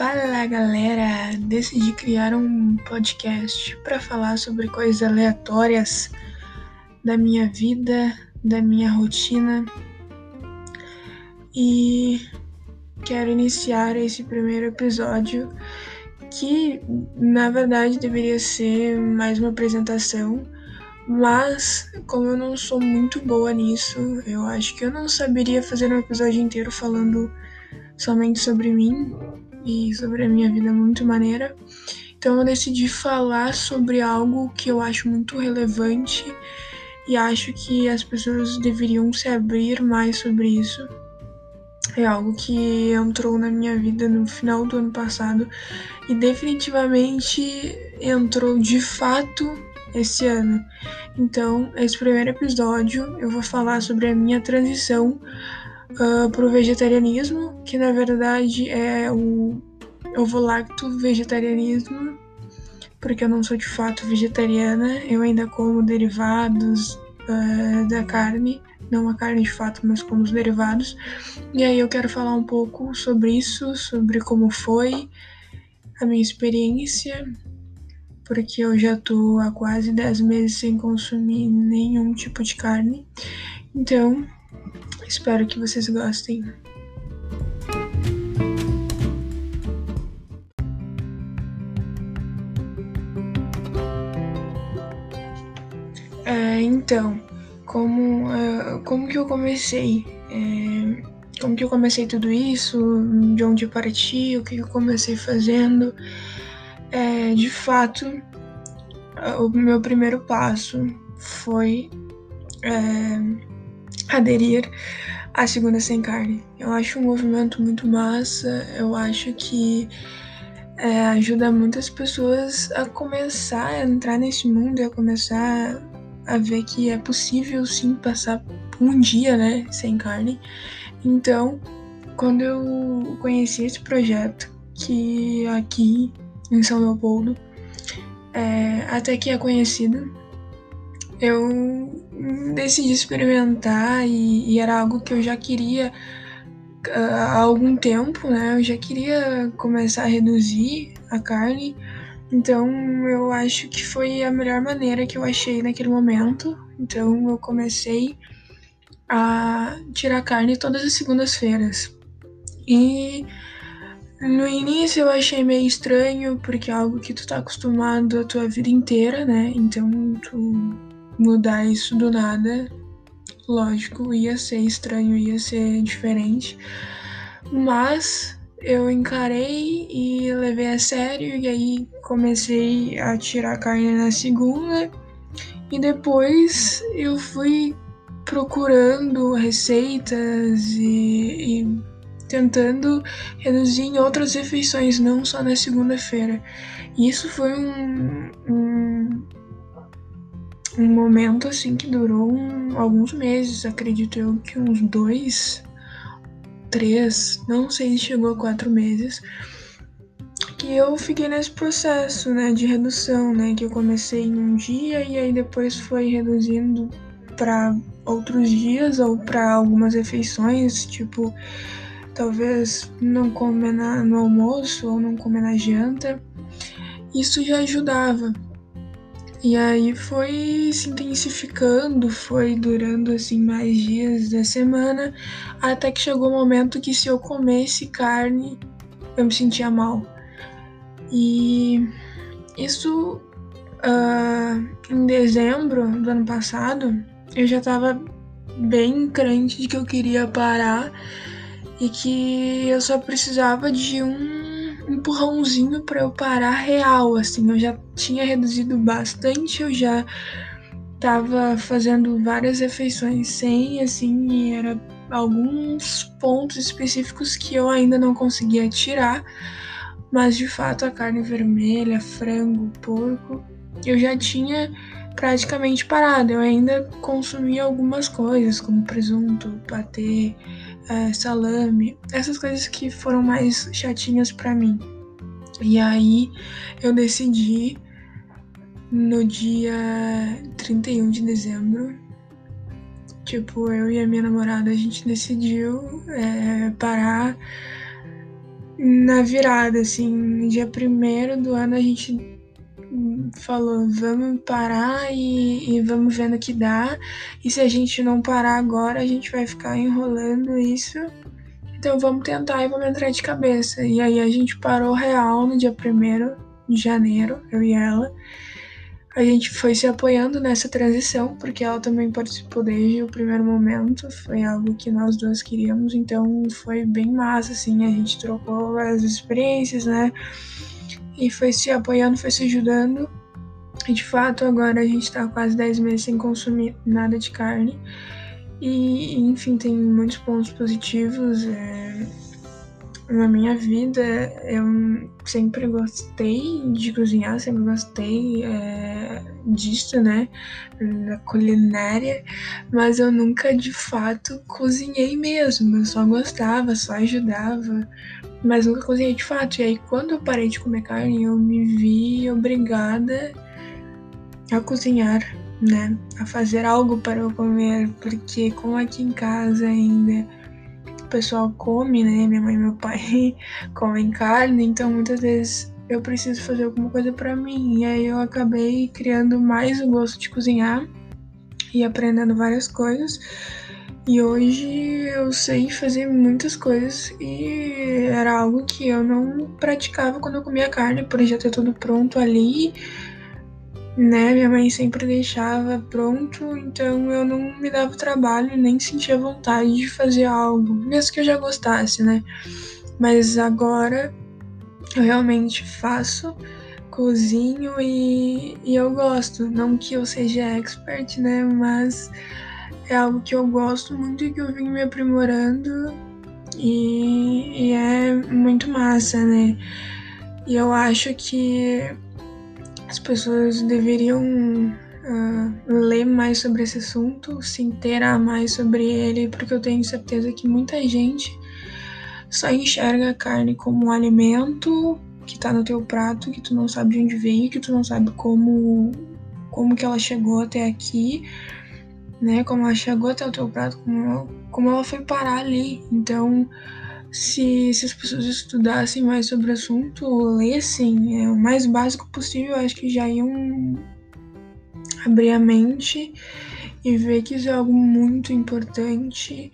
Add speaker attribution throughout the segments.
Speaker 1: Fala galera! Decidi criar um podcast para falar sobre coisas aleatórias da minha vida, da minha rotina e quero iniciar esse primeiro episódio que na verdade deveria ser mais uma apresentação, mas como eu não sou muito boa nisso, eu acho que eu não saberia fazer um episódio inteiro falando somente sobre mim e sobre a minha vida muito maneira. Então eu decidi falar sobre algo que eu acho muito relevante e acho que as pessoas deveriam se abrir mais sobre isso. É algo que entrou na minha vida no final do ano passado e definitivamente entrou de fato esse ano. Então, esse primeiro episódio eu vou falar sobre a minha transição uh, para o vegetarianismo, que na verdade é o ovo-lacto vegetarianismo, porque eu não sou de fato vegetariana, eu ainda como derivados uh, da carne, não a carne de fato, mas como os derivados. E aí eu quero falar um pouco sobre isso, sobre como foi a minha experiência, porque eu já tô há quase 10 meses sem consumir nenhum tipo de carne. Então, espero que vocês gostem. É, então, como, uh, como que eu comecei? É, como que eu comecei tudo isso? De onde eu parti? O que eu comecei fazendo? É, de fato, o meu primeiro passo foi é, aderir à Segunda Sem Carne. Eu acho um movimento muito massa, eu acho que é, ajuda muitas pessoas a começar a entrar nesse mundo, a começar a ver que é possível sim passar um dia, né, sem carne. Então, quando eu conheci esse projeto, que aqui em São Leopoldo, é, até que é conhecido, eu decidi experimentar e, e, era algo que eu já queria ah, há algum tempo, né? Eu já queria começar a reduzir a carne então eu acho que foi a melhor maneira que eu achei naquele momento. Então eu comecei a tirar carne todas as segundas-feiras. E no início eu achei meio estranho, porque é algo que tu tá acostumado a tua vida inteira, né? Então tu mudar isso do nada, lógico, ia ser estranho, ia ser diferente. Mas eu encarei e levei a sério, e aí comecei a tirar carne na segunda, e depois eu fui procurando receitas e, e tentando reduzir em outras refeições, não só na segunda-feira. Isso foi um, um, um, momento assim que durou um, alguns meses, acredito eu que uns dois três, não sei se chegou a quatro meses, que eu fiquei nesse processo, né, de redução, né, que eu comecei em um dia e aí depois foi reduzindo para outros dias ou para algumas refeições, tipo, talvez não comer na, no almoço ou não comer na janta. Isso já ajudava. E aí foi se intensificando, foi durando assim mais dias da semana, até que chegou o um momento que se eu comesse carne, eu me sentia mal. E isso uh, em dezembro do ano passado, eu já tava bem crente de que eu queria parar e que eu só precisava de um empurrãozinho para eu parar real, assim, eu já tinha reduzido bastante, eu já tava fazendo várias refeições sem, assim, e era alguns pontos específicos que eu ainda não conseguia tirar, mas de fato a carne vermelha, frango, porco, eu já tinha praticamente parado. Eu ainda consumia algumas coisas, como presunto, patê, é, salame, essas coisas que foram mais chatinhas para mim. E aí eu decidi no dia 31 de dezembro. Tipo, eu e a minha namorada, a gente decidiu é, parar na virada, assim, dia primeiro do ano a gente falou, vamos parar e, e vamos vendo o que dá. E se a gente não parar agora, a gente vai ficar enrolando isso. Então vamos tentar e vamos entrar de cabeça. E aí a gente parou real no dia 1 de janeiro, eu e ela. A gente foi se apoiando nessa transição, porque ela também participou desde o primeiro momento. Foi algo que nós duas queríamos, então foi bem massa, assim. A gente trocou as experiências, né? E foi se apoiando, foi se ajudando. E de fato, agora a gente está quase 10 meses sem consumir nada de carne. E, enfim, tem muitos pontos positivos. É, na minha vida, eu sempre gostei de cozinhar, sempre gostei é, disso, né? Da culinária, mas eu nunca de fato cozinhei mesmo. Eu só gostava, só ajudava mas nunca cozinhei de fato. E aí, quando eu parei de comer carne, eu me vi obrigada a cozinhar, né? A fazer algo para eu comer, porque como aqui em casa ainda o pessoal come, né? Minha mãe e meu pai comem carne, então muitas vezes eu preciso fazer alguma coisa para mim. E aí eu acabei criando mais o gosto de cozinhar e aprendendo várias coisas. E hoje eu sei fazer muitas coisas e era algo que eu não praticava quando eu comia carne, por já ter tudo pronto ali, né? Minha mãe sempre deixava pronto, então eu não me dava trabalho nem sentia vontade de fazer algo, mesmo que eu já gostasse, né? Mas agora eu realmente faço, cozinho e, e eu gosto. Não que eu seja expert, né? Mas é algo que eu gosto muito e que eu vim me aprimorando e, e é muito massa, né? E eu acho que as pessoas deveriam uh, ler mais sobre esse assunto, se inteirar mais sobre ele, porque eu tenho certeza que muita gente só enxerga a carne como um alimento que tá no teu prato, que tu não sabe de onde veio, que tu não sabe como como que ela chegou até aqui né? Como ela chegou até o teu prato, como ela, como ela foi parar ali. Então, se, se as pessoas estudassem mais sobre o assunto, lessem é, o mais básico possível, acho que já iam abrir a mente e ver que isso é algo muito importante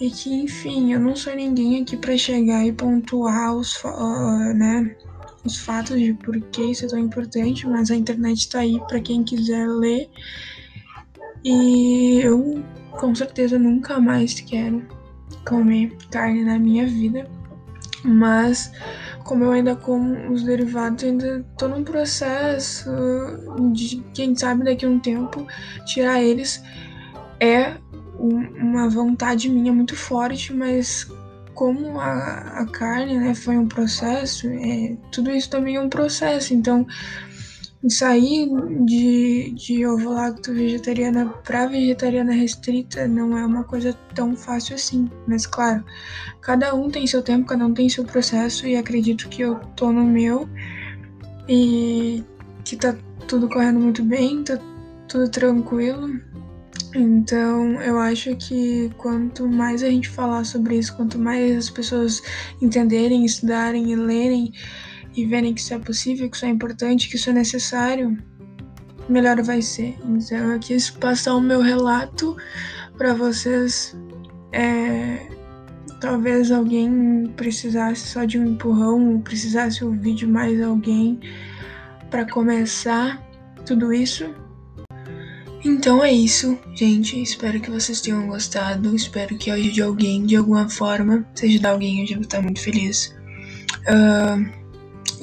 Speaker 1: e que, enfim, eu não sou ninguém aqui para chegar e pontuar os, uh, né, os fatos de por que isso é tão importante, mas a internet está aí para quem quiser ler e eu com certeza nunca mais quero comer carne na minha vida. Mas como eu ainda como os derivados, ainda tô num processo de quem sabe daqui a um tempo tirar eles é uma vontade minha muito forte, mas como a, a carne né, foi um processo, é, tudo isso também é um processo. Então sair de, de ovo-lacto vegetariana para vegetariana restrita não é uma coisa tão fácil assim. Mas, claro, cada um tem seu tempo, cada um tem seu processo e acredito que eu tô no meu e que tá tudo correndo muito bem, tá tudo tranquilo. Então, eu acho que quanto mais a gente falar sobre isso, quanto mais as pessoas entenderem, estudarem e lerem, e verem que isso é possível, que isso é importante, que isso é necessário, melhor vai ser. Então eu quis passar o meu relato para vocês. É, talvez alguém precisasse só de um empurrão, precisasse ouvir de mais alguém para começar tudo isso. Então é isso, gente. Espero que vocês tenham gostado. Espero que ajude alguém de alguma forma. Se ajudar alguém, eu já vou estar muito feliz. Uh,